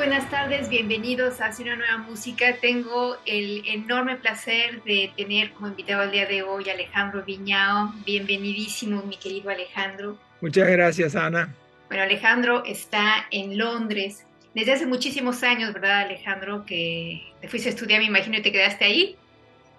Buenas tardes, bienvenidos a una nueva música. Tengo el enorme placer de tener como invitado al día de hoy a Alejandro Viñao. Bienvenidísimo, mi querido Alejandro. Muchas gracias, Ana. Bueno, Alejandro está en Londres desde hace muchísimos años, ¿verdad, Alejandro? Que te fuiste a estudiar, me imagino, y te quedaste ahí.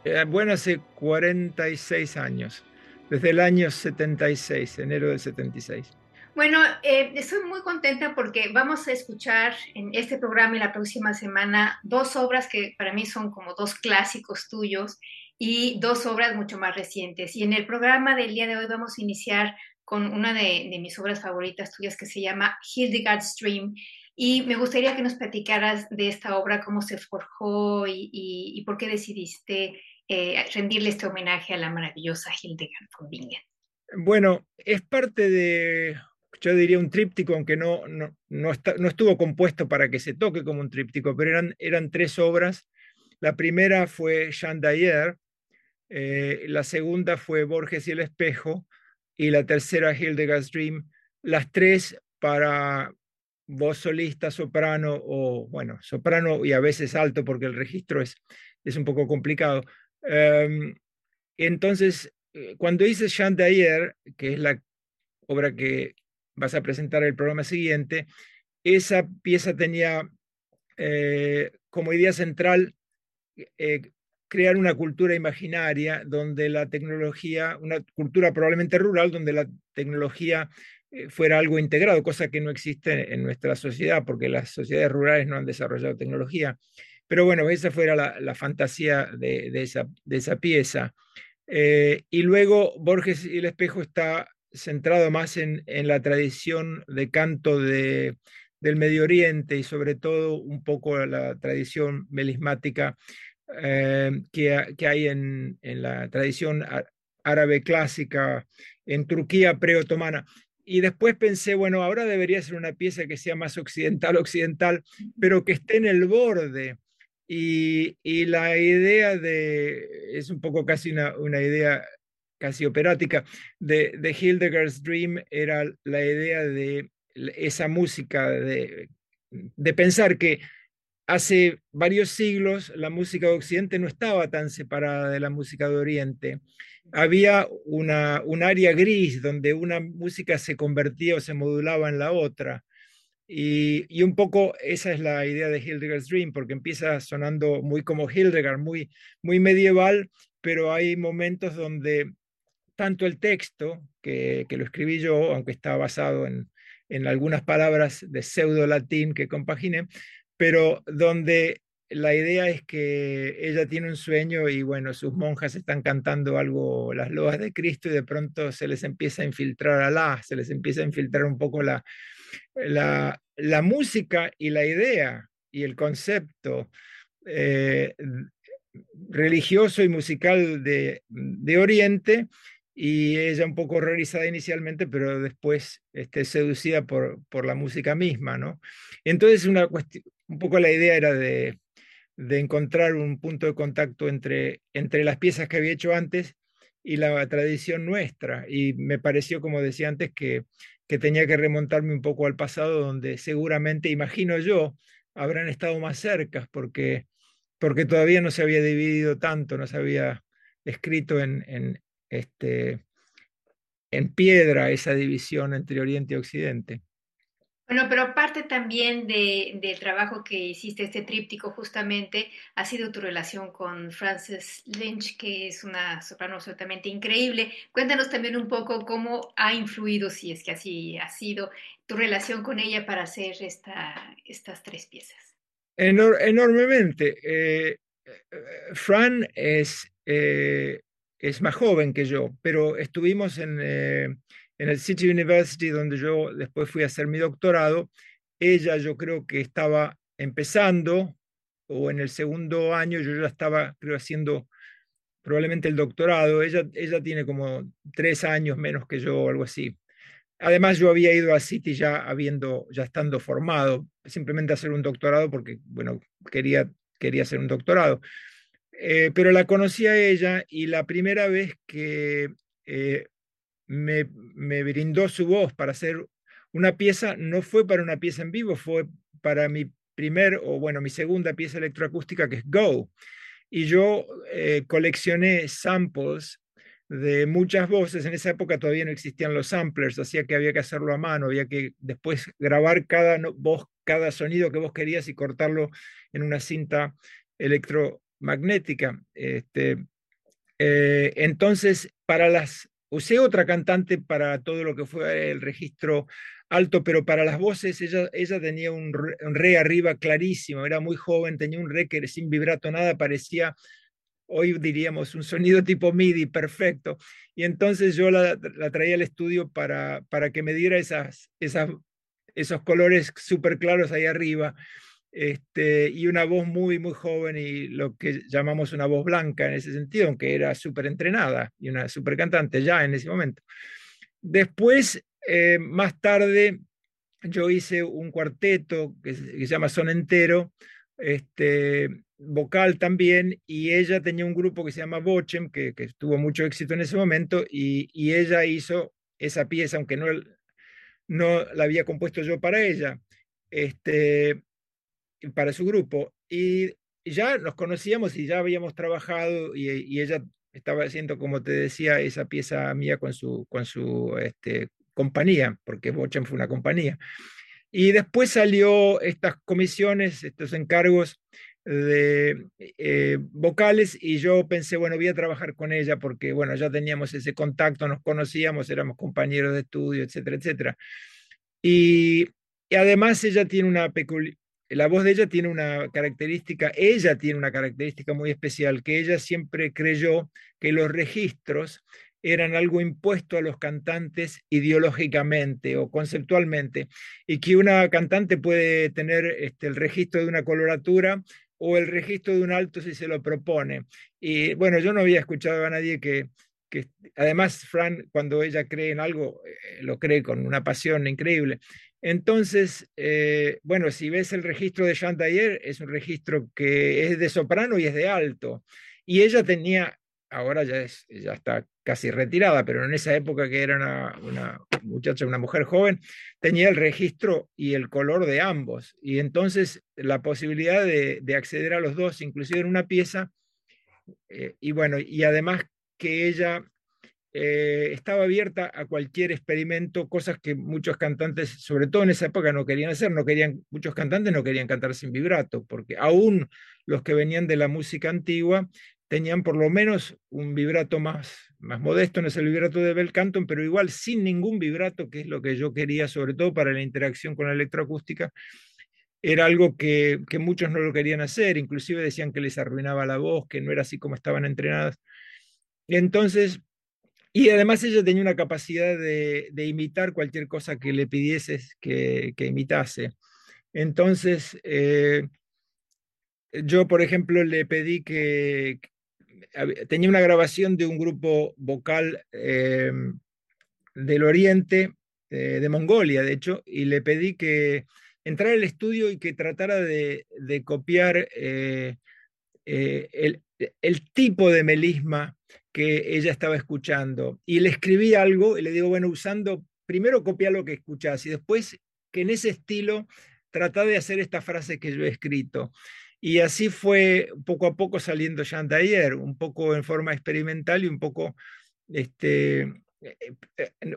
Eh, bueno, hace 46 años, desde el año 76, enero del 76. Bueno, eh, estoy muy contenta porque vamos a escuchar en este programa y la próxima semana dos obras que para mí son como dos clásicos tuyos y dos obras mucho más recientes. Y en el programa del día de hoy vamos a iniciar con una de, mis obras favoritas tuyas que se llama Hildegard's Dream. Y me gustaría que nos platicaras de esta obra, cómo se forjó y, por qué decidiste eh, rendirle este homenaje a la maravillosa Hildegard von Bingen. Bueno, es parte de yo diría un tríptico, aunque no, no, no, estuvo compuesto para que se toque como un tríptico, pero eran, eran tres obras. La primera fue Jean Dayer, eh, la segunda fue Borges y el espejo, y la tercera Hildegard's Dream, las tres para voz solista, soprano o, bueno, soprano y a veces alto porque el registro es, es un poco complicado. Em, entonces, eh, cuando hice Jean Dayer, que es la obra que vas a presentar el programa siguiente, esa pieza tenía eh, como idea central eh, crear una cultura imaginaria donde la tecnología, una cultura probablemente rural, donde la tecnología eh, fuera algo integrado, cosa que no existe en nuestra sociedad, porque las sociedades rurales no han desarrollado tecnología. Pero bueno, esa fuera la, fantasía de, esa, de, esa, pieza. y luego Borges y el espejo está centrado más en, la tradición de canto de, del Medio Oriente y sobre todo un poco la tradición melismática eh, que, que, hay en, en, la tradición árabe clásica, en Turquía preotomana. Y después pensé, bueno, ahora debería ser una pieza que sea más occidental, occidental, pero que esté en el borde. Y, y la idea de, es un poco casi una, una idea casi operática, de, de Hildegard's Dream era la idea de esa música, de, de pensar que hace varios siglos la música de Occidente no estaba tan separada de la música de Oriente. Había una, un área gris donde una música se convertía o se modulaba en la otra. Y, y, un poco esa es la idea de Hildegard's Dream, porque empieza sonando muy como Hildegard, muy, muy medieval, pero hay momentos donde tanto el texto, que, lo escribí yo, aunque está basado en, algunas palabras de pseudo latín que compaginé, pero donde la idea es que ella tiene un sueño y bueno, sus monjas están cantando algo, las loas de Cristo y de pronto se les empieza a infiltrar Alá, se les empieza a infiltrar un poco la, la, música y la idea y el concepto eh, religioso y musical de, de Oriente y ella un poco horrorizada inicialmente, pero después este, seducida por, por la música misma, ¿no? Entonces una un poco la idea era de, de, encontrar un punto de contacto entre, entre las piezas que había hecho antes y la tradición nuestra, y me pareció, como decía antes, que, que tenía que remontarme un poco al pasado, donde seguramente, imagino yo, habrán estado más cerca, porque, porque todavía no se había dividido tanto, no se había escrito en, en, este, en piedra esa división entre Oriente y Occidente. Bueno, pero parte también de, del trabajo que hiciste, este tríptico justamente, ha sido tu relación con Frances Lynch, que es una soprano absolutamente increíble. Cuéntanos también un poco cómo ha influido, si es que así ha sido, tu relación con ella para hacer esta, estas tres piezas. enormemente. Eh, Fran es, eh, es más joven que yo, pero estuvimos en, eh, en el City University, donde yo después fui a hacer mi doctorado. Ella yo creo que estaba empezando, o en el segundo año yo ya estaba, creo, haciendo probablemente el doctorado. Ella, ella tiene como tres años menos que yo, o algo así. Además, yo había ido a City ya habiendo, ya estando formado, simplemente a hacer un doctorado porque, bueno, quería, quería hacer un doctorado. Eh, pero la conocí a ella y la primera vez que eh, me, brindó su voz para hacer una pieza, no fue para una pieza en vivo, fue para mi primer, o bueno, mi segunda pieza electroacústica que es Go. Y yo eh, coleccioné samples de muchas voces. En esa época todavía no existían los samplers, hacía que había que hacerlo a mano, había que después grabar cada voz, cada sonido que vos querías y cortarlo en una cinta electromagnética. Este, eh, entonces, para las Usé otra cantante para todo lo que fue el registro alto, pero para las voces ella, ella tenía un re, arriba clarísimo, era muy joven, tenía un re que sin vibrato nada, parecía, hoy diríamos, un sonido tipo MIDI perfecto. Y entonces yo la, traía al estudio para, para que me diera esas, esas, esos colores súper claros ahí arriba este, y una voz muy, muy joven y lo que llamamos una voz blanca en ese sentido, aunque era súper entrenada y una súper cantante ya en ese momento. Después, eh, más tarde, yo hice un cuarteto que se, llama Son Entero, este, vocal también, y ella tenía un grupo que se llama Bochem, que, que tuvo mucho éxito en ese momento, y, y, ella hizo esa pieza, aunque no, no la había compuesto yo para ella. Este, para su grupo. Y ya nos conocíamos y ya habíamos trabajado y, ella estaba haciendo, como te decía, esa pieza mía con su, con su este, compañía, porque Bochem fue una compañía. Y después salió estas comisiones, estos encargos de eh, vocales y yo pensé, bueno, voy a trabajar con ella porque, bueno, ya teníamos ese contacto, nos conocíamos, éramos compañeros de estudio, etcétera, etcétera. Y, además ella tiene una peculiaridad, la voz de ella tiene una característica, ella tiene una característica muy especial, que ella siempre creyó que los registros eran algo impuesto a los cantantes ideológicamente o conceptualmente, y que una cantante puede tener este, el registro de una coloratura o el registro de un alto si se lo propone. Y bueno, yo no había escuchado a nadie que, que además Fran, cuando ella cree en algo, eh, lo cree con una pasión increíble. Entonces, eh, bueno, si ves el registro de Chantayer, es un registro que es de soprano y es de alto. Y ella tenía, ahora ya está casi retirada, pero en esa época que era una, muchacha, una mujer joven, tenía el registro y el color de ambos. Y entonces la posibilidad de, acceder a los dos, inclusive en una pieza, eh, y bueno, y además que ella eh, estaba abierta a cualquier experimento, cosas que muchos cantantes, sobre todo en esa época, no querían hacer. No querían, muchos cantantes no querían cantar sin vibrato, porque aún los que venían de la música antigua tenían por lo menos un vibrato más, más modesto, no es el vibrato de Bel Canton, pero igual sin ningún vibrato, que es lo que yo quería, sobre todo para la interacción con la electroacústica, era algo que, que muchos no lo querían hacer, inclusive decían que les arruinaba la voz, que no era así como estaban entrenadas. Entonces, y además ella tenía una capacidad de, imitar cualquier cosa que le pidieses que, imitase. Entonces, eh, yo, por ejemplo, le pedí que, tenía una grabación de un grupo vocal eh, del Oriente, eh, de Mongolia, de hecho, y le pedí que entrara al estudio y que tratara de, copiar el, el, tipo de melisma que ella estaba escuchando. Y le escribí algo y le digo, bueno, usando, primero copia lo que escuchás y después que en ese estilo trata de hacer esta frase que yo he escrito. Y así fue poco a poco saliendo Chantayer, un poco en forma experimental y un poco este,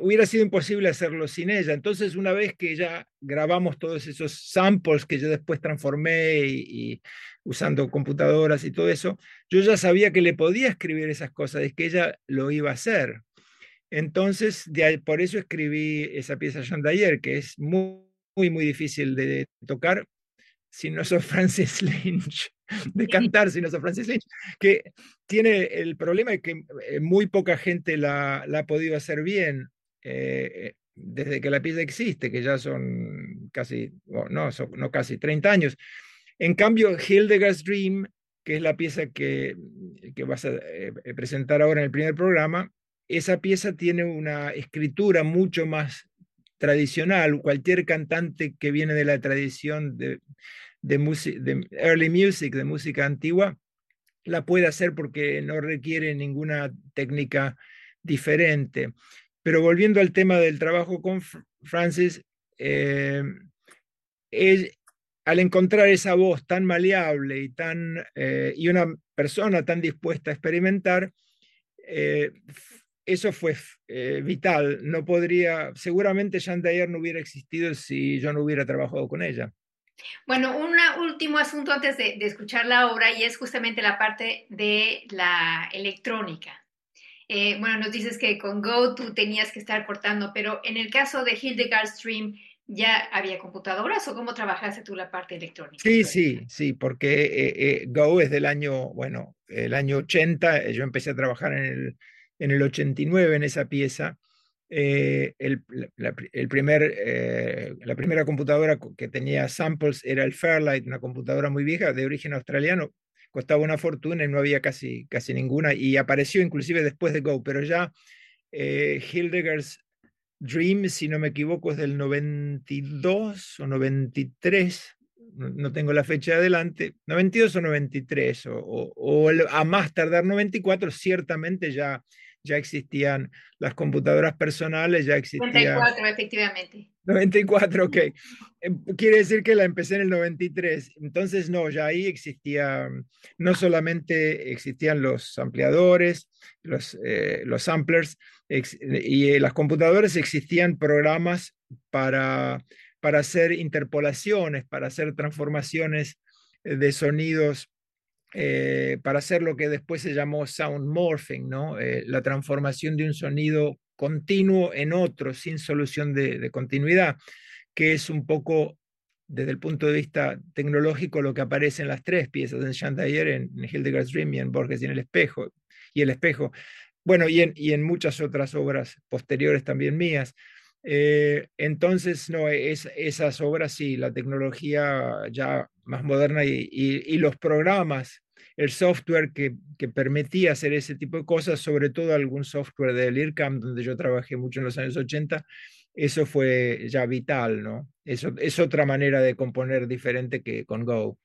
hubiera sido imposible hacerlo sin ella. Entonces, una vez que ya grabamos todos esos samples que yo después transformé y, usando computadoras y todo eso, yo ya sabía que le podía escribir esas cosas, es que ella lo iba a hacer. Entonces, por eso escribí esa pieza Ayer, que es muy, muy, muy difícil de tocar si no sos Francis Lynch, de cantar si no sos Francis Lynch, que tiene el problema de que eh, muy poca gente la, ha podido hacer bien eh, desde que la pieza existe, que ya son casi, no, no casi, 30 años. En cambio, Hildegard's Dream, que es la pieza que, que vas a eh, presentar ahora en el primer programa, esa pieza tiene una escritura mucho más tradicional. Cualquier cantante que viene de la tradición de, de, early music, de música antigua, la puede hacer porque no requiere ninguna técnica diferente. Pero volviendo al tema del trabajo con Francis, eh, al encontrar esa voz tan maleable y, tan, eh, y una persona tan dispuesta a experimentar, eh, eso fue vital. No podría, seguramente Jean Dayer no hubiera existido si yo no hubiera trabajado con ella. Bueno, un último asunto antes de, escuchar la obra y es justamente la parte de la electrónica. Eh, bueno, nos dices que con Go tú tenías que estar cortando, pero en el caso de Hildegard Stream, ¿ya había computadoras o cómo trabajaste tú la parte electrónica? Sí, sí, sí, porque eh, eh, Go es del año, bueno, el año 80, yo empecé a trabajar en el, en el 89 en esa pieza eh, el, primer, eh, la primera computadora que tenía samples era el Fairlight, una computadora muy vieja de origen australiano, costaba una fortuna y no había casi, casi ninguna, y apareció inclusive después de Go, pero ya eh, Hildegard's Dream, si no me equivoco, es del 92 o 93, no, tengo la fecha adelante, 92 o 93, o, o a más tardar 94, ciertamente ya ya existían las computadoras personales, ya existían... 94, efectivamente. 94, ok. Em, quiere decir que la empecé en el 93. Entonces, no, ya ahí existía, no solamente existían los ampliadores, los, eh, los samplers, y en las computadoras existían programas para, para hacer interpolaciones, para hacer transformaciones de sonidos eh, para hacer lo que después se llamó sound morphing. Eh, la transformación de un sonido continuo en otro, sin solución de, continuidad, que es un poco, desde el punto de vista tecnológico, lo que aparece en las tres piezas, en Chantayer, en, en Hildegard's Dream y en Borges y en El Espejo, y El Espejo, bueno, y en, y en muchas otras obras posteriores también mías. Eh, entonces, no, es, esas obras sí, la tecnología ya más moderna y, los programas el software que, permitía hacer ese tipo de cosas, sobre todo algún software del IRCAM, donde yo trabajé mucho en los años 80, eso fue ya vital, ¿no? Eso es otra manera de componer diferente que con Go.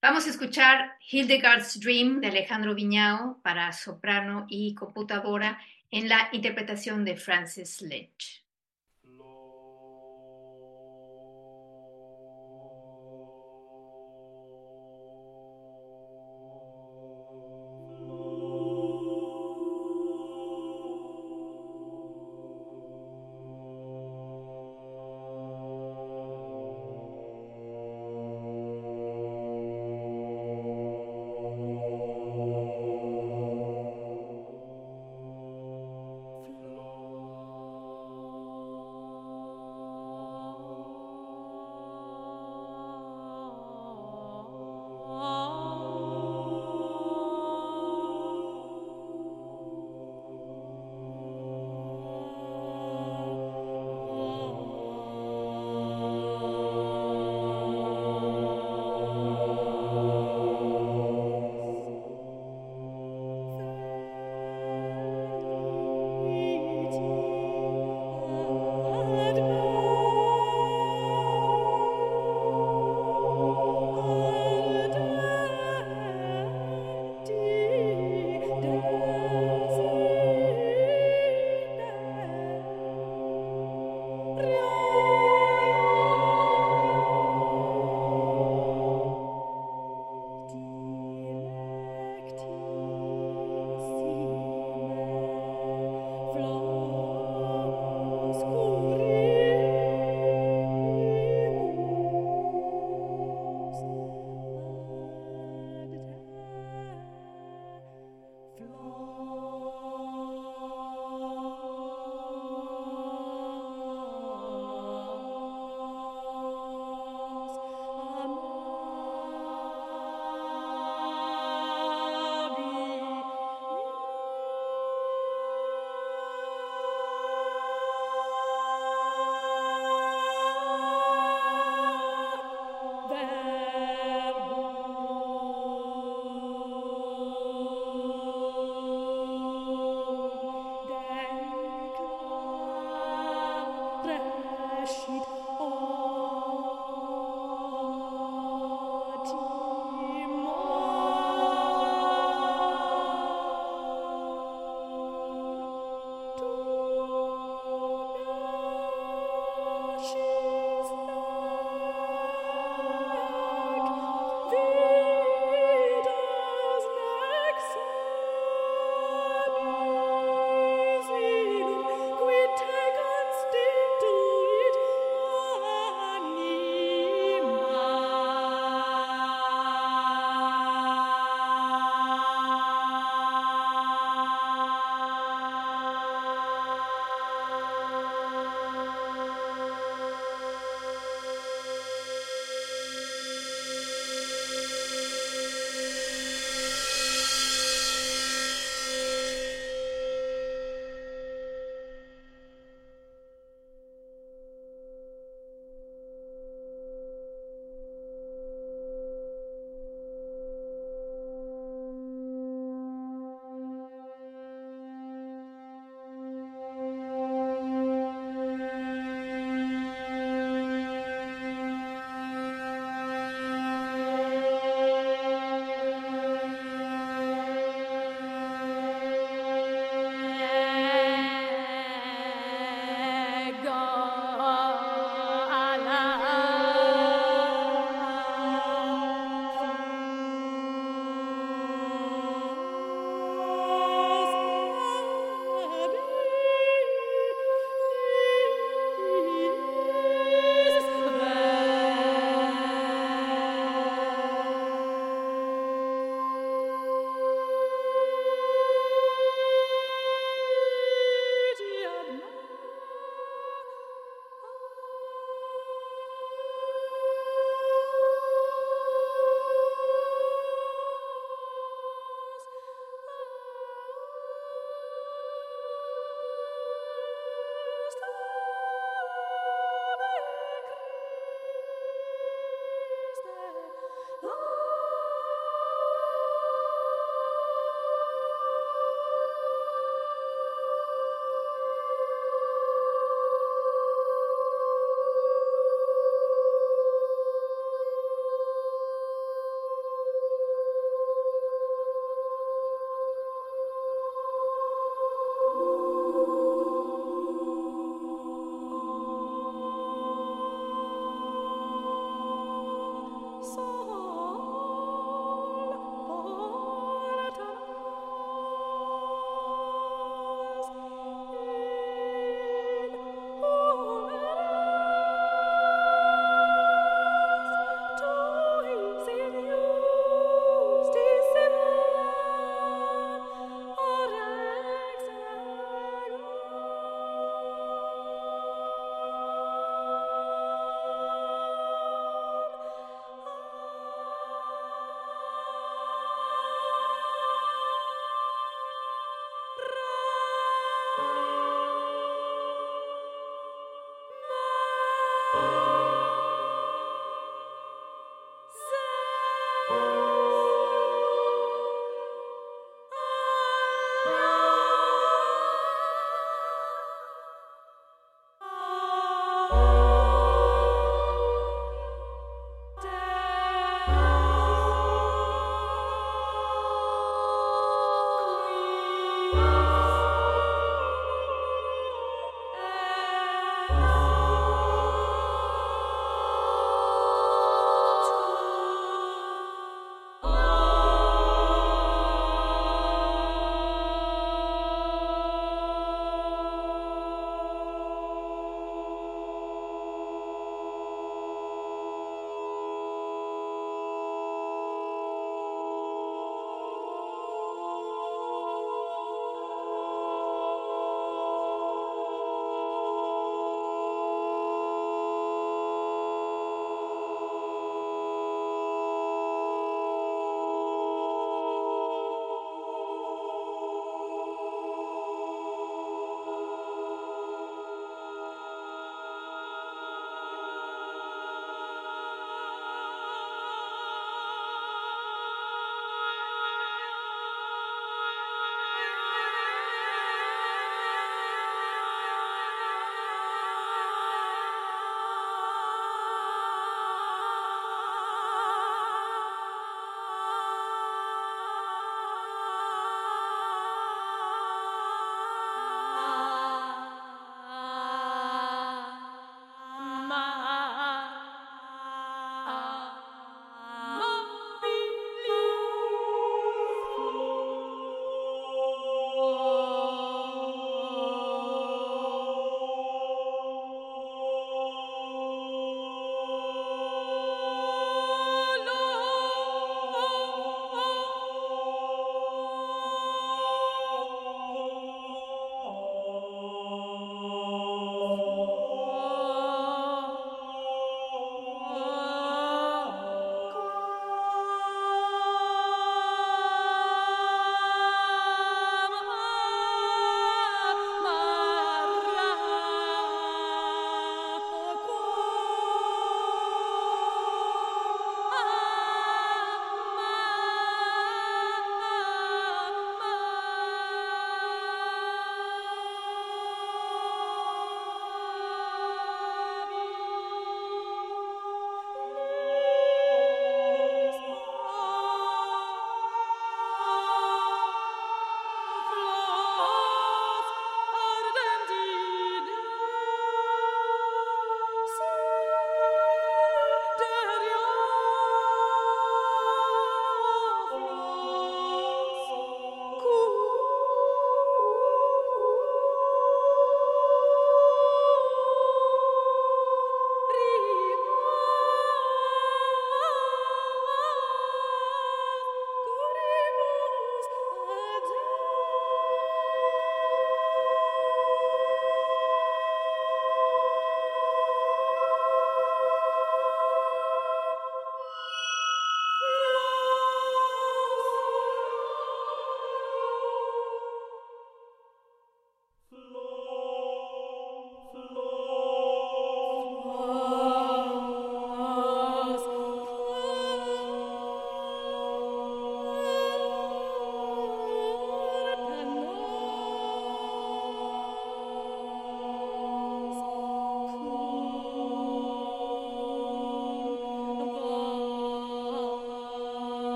Vamos a escuchar Hildegard's Dream de Alejandro Viñao para soprano y computadora en la interpretación de Francis Lynch.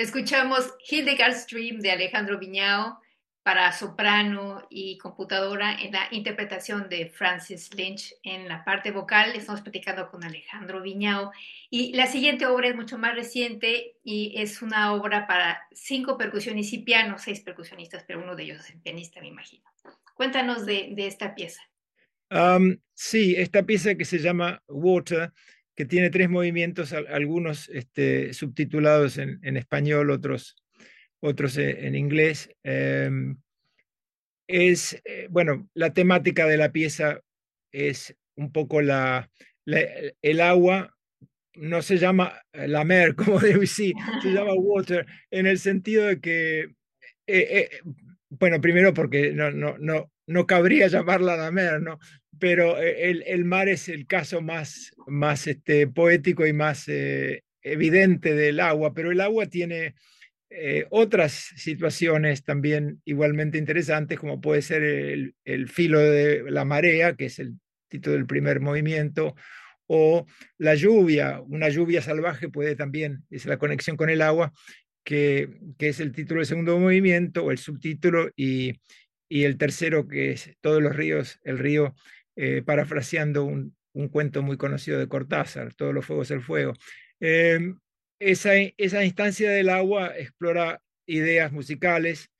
Escuchamos Hildegard's Dream de Alejandro Viñao para soprano y computadora en la interpretación de Francis Lynch en la parte vocal. Estamos platicando con Alejandro Viñao. Y la siguiente obra es mucho más reciente y es una obra para cinco percusiones y piano, seis percusionistas, pero uno de ellos es el pianista, me imagino. Cuéntanos de, esta pieza. sí, esta pieza que se llama Water que tiene tres movimientos, algunos este, subtitulados en, español, otros, otros e, en inglés. Em, es, eh, bueno, la temática de la pieza es un poco la, el agua, no se llama la mer como Debussy, se llama water, en el sentido de que, eh, eh, bueno, primero porque no, no, no, no cabría llamarla la mer, ¿no? Pero eh, el, mar es el caso más, más este, poético y más eh, evidente del agua, pero el agua tiene eh, otras situaciones también igualmente interesantes, como puede ser el, el, filo de la marea, que es el título del primer movimiento, o la lluvia, una lluvia salvaje puede también, es la conexión con el agua, que, que es el título del segundo movimiento, o el subtítulo, y, y el tercero, que es Todos los ríos, el río eh, parafraseando un, cuento muy conocido de Cortázar, Todos los fuegos el fuego. Em, esa, instancia del agua explora ideas musicales,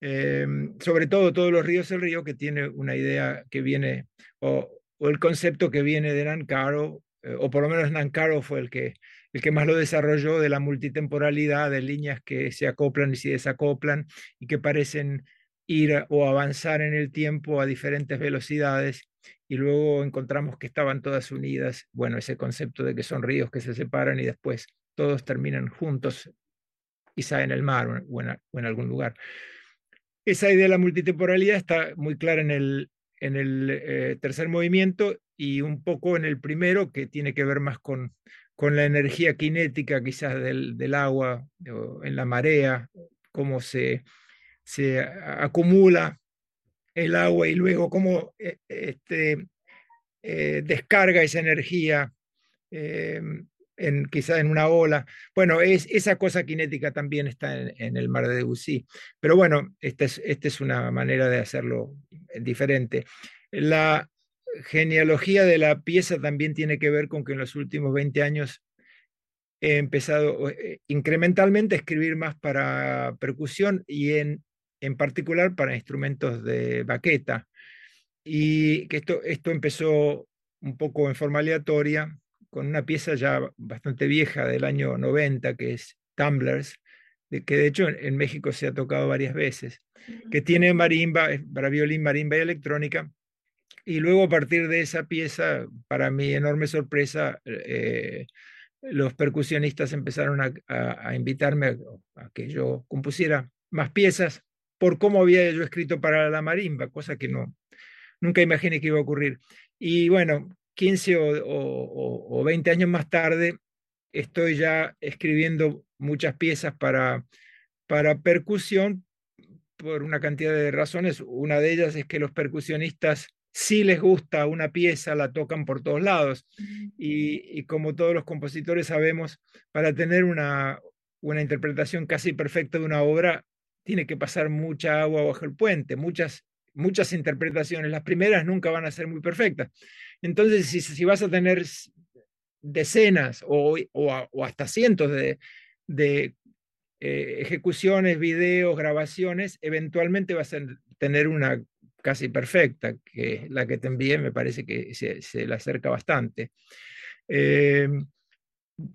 em, sobre todo Todos los ríos el río, que tiene una idea que viene, o, el concepto que viene de Nancaro, eh, o por lo menos Nancaro fue el que, el que más lo desarrolló, de la multitemporalidad, de líneas que se acoplan y se desacoplan y que parecen ir o avanzar en el tiempo a diferentes velocidades y luego encontramos que estaban todas unidas, bueno, ese concepto de que son ríos que se separan y después todos terminan juntos, quizá en el mar o en, algún lugar. Esa idea de la multitemporalidad está muy clara en el, en el eh, tercer movimiento y un poco en el primero, que tiene que ver más con, con la energía cinética quizás del, del agua en la marea, cómo se, se acumula el agua y luego cómo eh, este, eh, descarga esa energía eh, en, quizá en una ola. Bueno, es, esa cosa cinética también está en, el mar de Debussy. Pero bueno, esta es, esta es una manera de hacerlo diferente. La genealogía de la pieza también tiene que ver con que en los últimos 20 años he empezado incrementalmente a escribir más para percusión y en en particular para instrumentos de baqueta. Y que esto, esto empezó un poco en forma aleatoria, con una pieza ya bastante vieja del año 90, que es Tumblers, de, que de hecho en, México se ha tocado varias veces, que tiene marimba, para violín, marimba y electrónica. Y luego a partir de esa pieza, para mi enorme sorpresa, eh, los percusionistas empezaron a, invitarme a, que yo compusiera más piezas por cómo había yo escrito para la marimba, cosa que no, nunca imaginé que iba a ocurrir. Y bueno, 15 o, 20 años más tarde, estoy ya escribiendo muchas piezas para, para percusión por una cantidad de razones. Una de ellas es que los percusionistas, si les gusta una pieza, la tocan por todos lados. Y, y como todos los compositores sabemos, para tener una, una interpretación casi perfecta de una obra, tiene que pasar mucha agua bajo el puente, muchas, muchas interpretaciones. Las primeras nunca van a ser muy perfectas. Entonces, si, vas a tener decenas o, o, hasta cientos de, de eh, ejecuciones, videos, grabaciones, eventualmente vas a tener una casi perfecta, que la que te envié me parece que se, se le acerca bastante. Eh,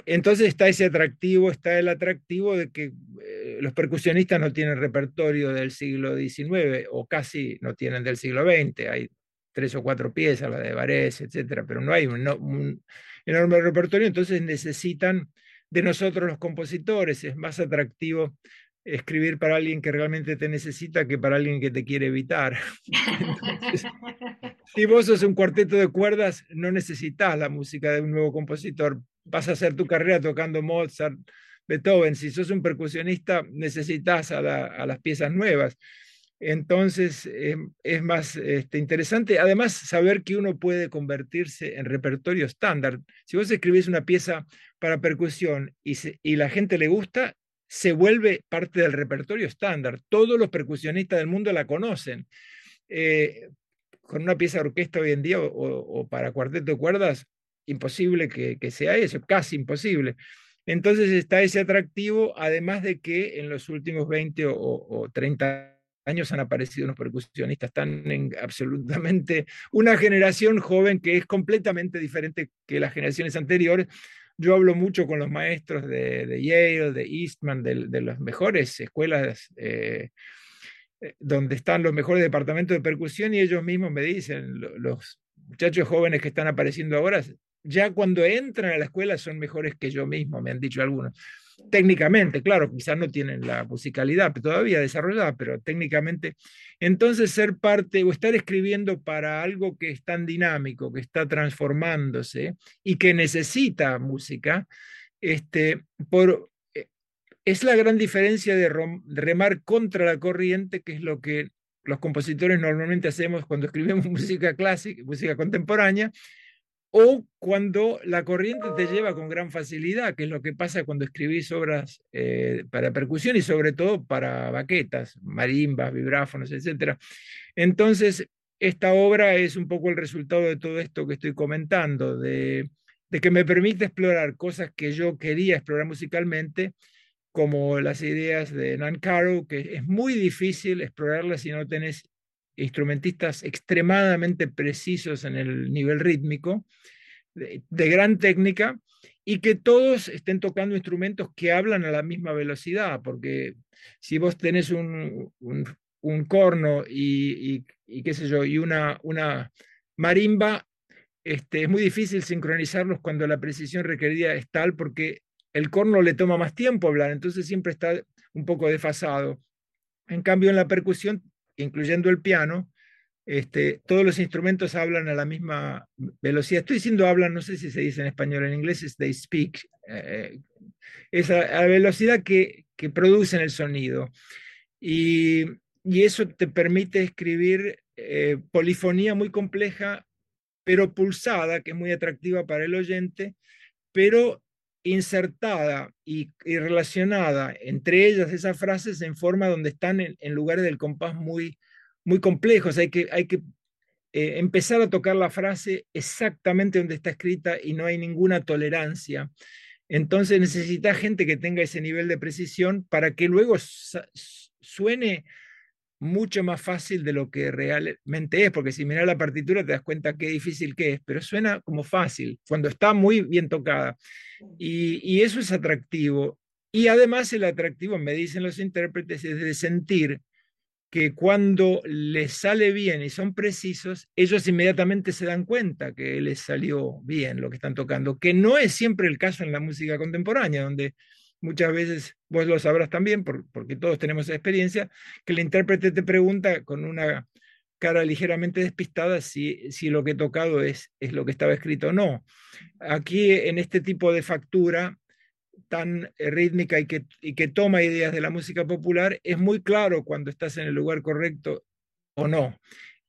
entonces está ese atractivo, está el atractivo de que eh, los percusionistas no tienen repertorio del siglo XIX o casi no tienen del siglo XX. Hay tres o cuatro piezas, la de Varese, etcétera, pero no hay un, enorme repertorio, entonces necesitan de nosotros los compositores. Es más atractivo escribir para alguien que realmente te necesita que para alguien que te quiere evitar. si vos sos un cuarteto de cuerdas, no necesitas la música de un nuevo compositor, vas a hacer tu carrera tocando Mozart, Beethoven. Si sos un percusionista, necesitas a, las piezas nuevas. Entonces, em, es más este, interesante, además, saber que uno puede convertirse en repertorio estándar. Si vos escribís una pieza para percusión y, y la gente le gusta, se vuelve parte del repertorio estándar. Todos los percusionistas del mundo la conocen. Eh, con una pieza de orquesta hoy en día o, para cuarteto de cuerdas, imposible que, sea eso, casi imposible. Entonces está ese atractivo, además de que en los últimos 20 o, o 30 años han aparecido unos percusionistas tan en absolutamente una generación joven que es completamente diferente que las generaciones anteriores. Yo hablo mucho con los maestros de, Yale, de Eastman, de, las mejores escuelas eh, eh, donde están los mejores departamentos de percusión y ellos mismos me dicen, los muchachos jóvenes que están apareciendo ahora, ya cuando entran a la escuela son mejores que yo mismo, me han dicho algunos técnicamente, claro, quizás no tienen la musicalidad todavía desarrollada, pero técnicamente. Entonces, ser parte o estar escribiendo para algo que es tan dinámico, que está transformándose y que necesita música, este, por, eh, es la gran diferencia de remar contra la corriente, que es lo que los compositores normalmente hacemos cuando escribimos música clásica, música contemporánea, o cuando la corriente te lleva con gran facilidad, que es lo que pasa cuando escribís obras eh, para percusión y sobre todo para baquetas, marimbas, vibráfonos, etc. Entonces, esta obra es un poco el resultado de todo esto que estoy comentando, de, de que me permite explorar cosas que yo quería explorar musicalmente, como las ideas de Nan Caro, que es muy difícil explorarlas si no tenés instrumentistas extremadamente precisos en el nivel rítmico, de, gran técnica, y que todos estén tocando instrumentos que hablan a la misma velocidad, porque si vos tenés un, un, corno y, y, qué sé yo, y una, una marimba, este, es muy difícil sincronizarlos cuando la precisión requerida es tal, porque el corno le toma más tiempo hablar, entonces siempre está un poco desfasado. En cambio, en la percusión incluyendo el piano, este, todos los instrumentos hablan a la misma velocidad. Estoy diciendo hablan, no sé si se dice en español, en inglés es they speak. Eh, es a, la velocidad que, que, producen el sonido. Y, y, eso te permite escribir eh, polifonía muy compleja, pero pulsada, que es muy atractiva para el oyente, pero insertada y, relacionada entre ellas esas frases en forma donde están en, lugares del compás muy, muy complejos. Hay que, hay que eh, empezar a tocar la frase exactamente donde está escrita y no hay ninguna tolerancia. Entonces necesita gente que tenga ese nivel de precisión para que luego suene mucho más fácil de lo que realmente es, porque si miras la partitura te das cuenta qué difícil que es, pero suena como fácil cuando está muy bien tocada. Y, eso es atractivo. Y además el atractivo, me dicen los intérpretes, es de sentir que cuando les sale bien y son precisos, ellos inmediatamente se dan cuenta que les salió bien lo que están tocando, que no es siempre el caso en la música contemporánea, donde muchas veces, vos lo sabrás también, porque todos tenemos esa experiencia, que el intérprete te pregunta con una cara ligeramente despistada si, si lo que he tocado es, es lo que estaba escrito o no. Aquí en este tipo de factura tan rítmica y que, y que toma ideas de la música popular, es muy claro cuando estás en el lugar correcto o no.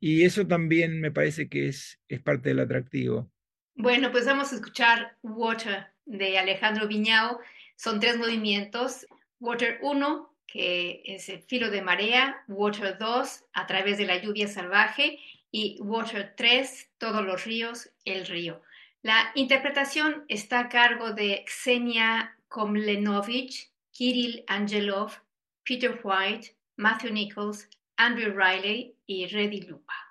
Y eso también me parece que es, es parte del atractivo. Bueno, pues vamos a escuchar Water de Alejandro Viñao. Son tres movimientos. Water 1, que es el filo de marea, Water 2, a través de la lluvia salvaje, y Water 3, todos los ríos, el río. La interpretación está a cargo de Ksenia Komlenovich, Kirill Angelov, Peter White, Matthew Nichols, Andrew Riley y Reddy Lupa.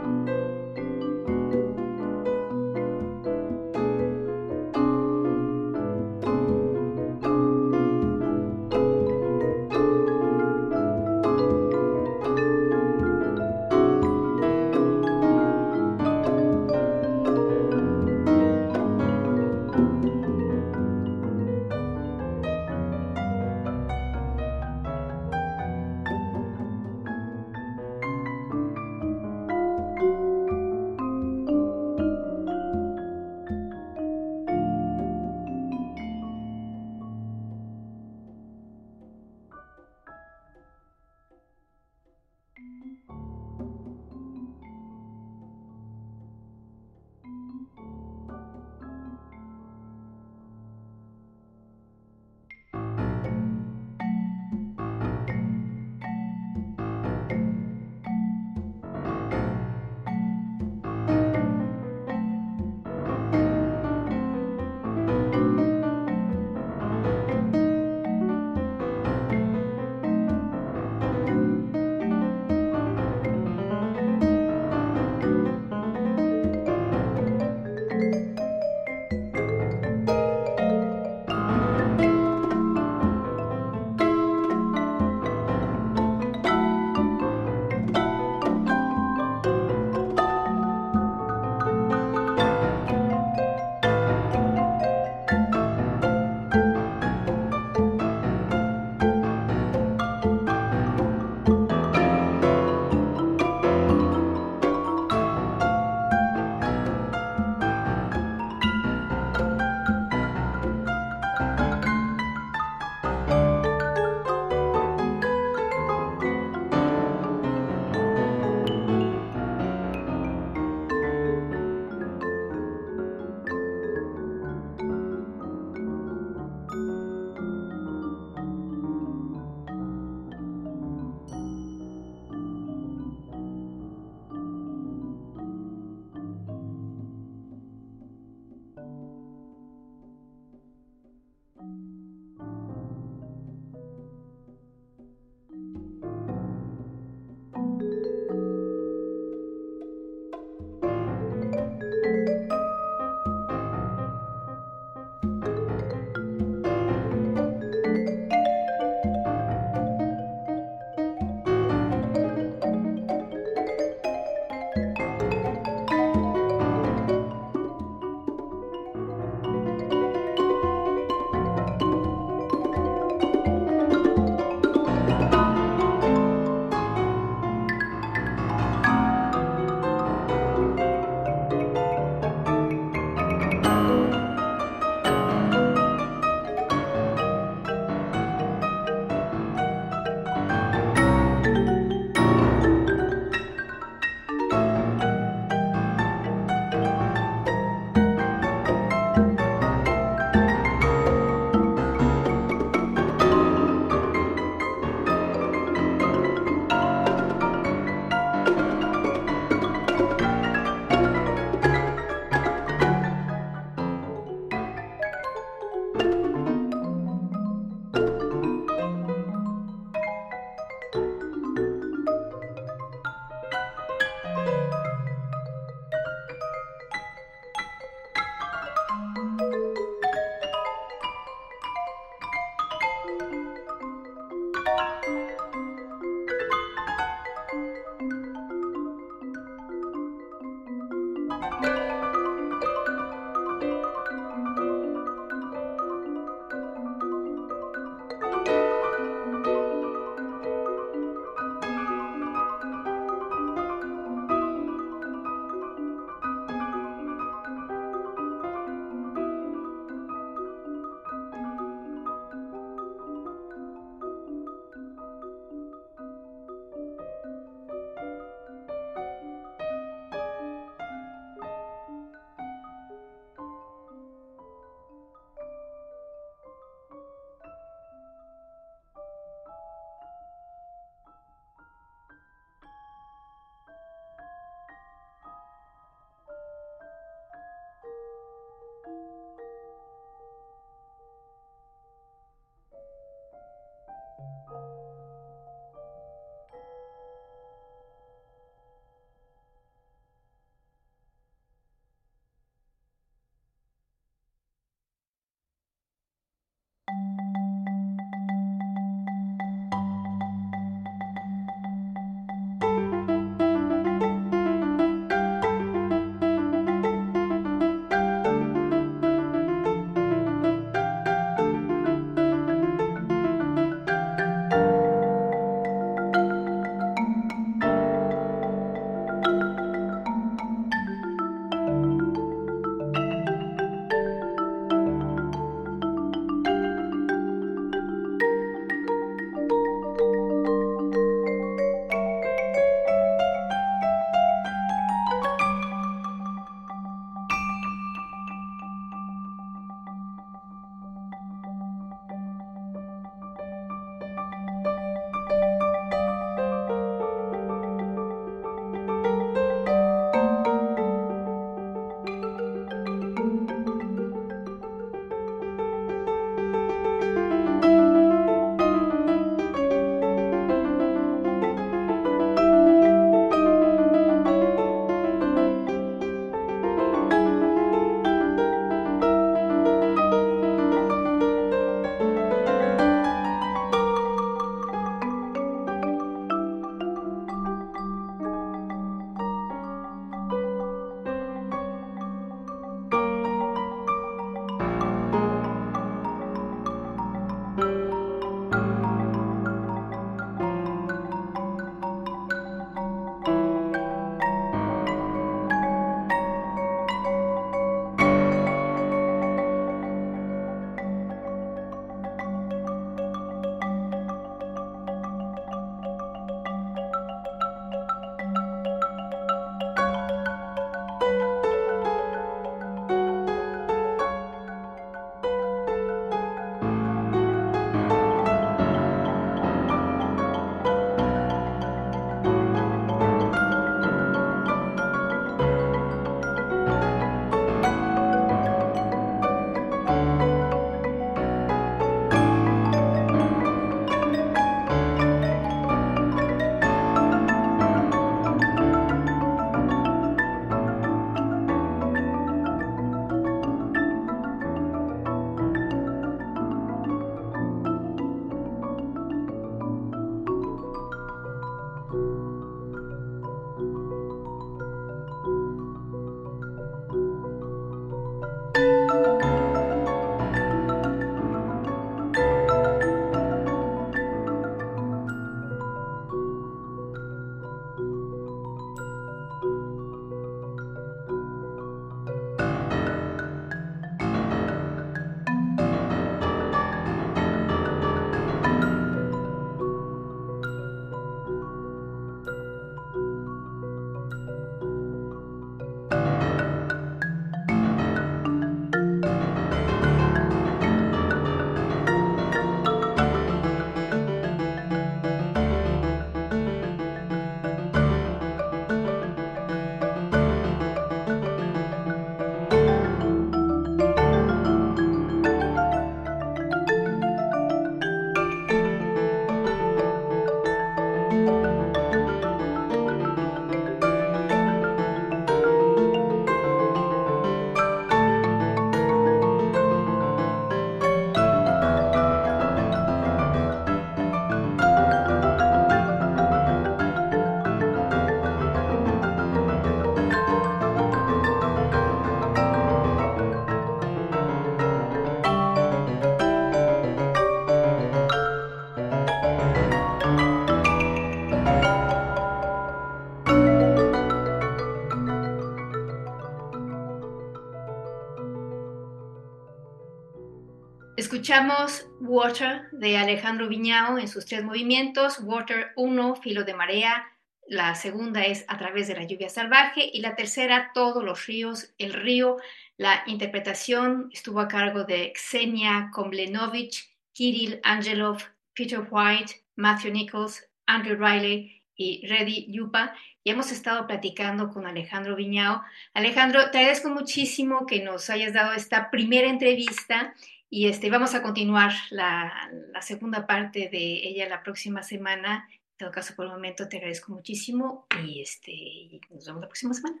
Escuchamos Water de Alejandro Viñao en sus tres movimientos, Water 1, Filo de Marea, la segunda es A través de la lluvia salvaje y la tercera Todos los ríos, el río. La interpretación estuvo a cargo de Ksenia Komlenovich, Kirill Angelov, Peter White, Matthew Nichols, Andrew Riley y Reddy Yupa. Y hemos estado platicando con Alejandro Viñao. Alejandro, te agradezco muchísimo que nos hayas dado esta primera entrevista y este, vamos a continuar la, la segunda parte de ella la próxima semana todo caso, por el momento te agradezco muchísimo y este, nos vemos la próxima semana.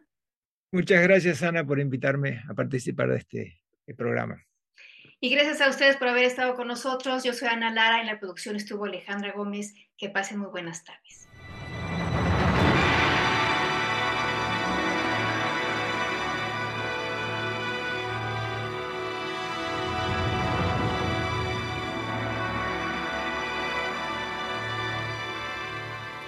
Muchas gracias, Ana, por invitarme a participar de este, este programa. Y gracias a ustedes por haber estado con nosotros. Yo soy Ana Lara, en la producción estuvo Alejandra Gómez. Que pasen muy buenas tardes.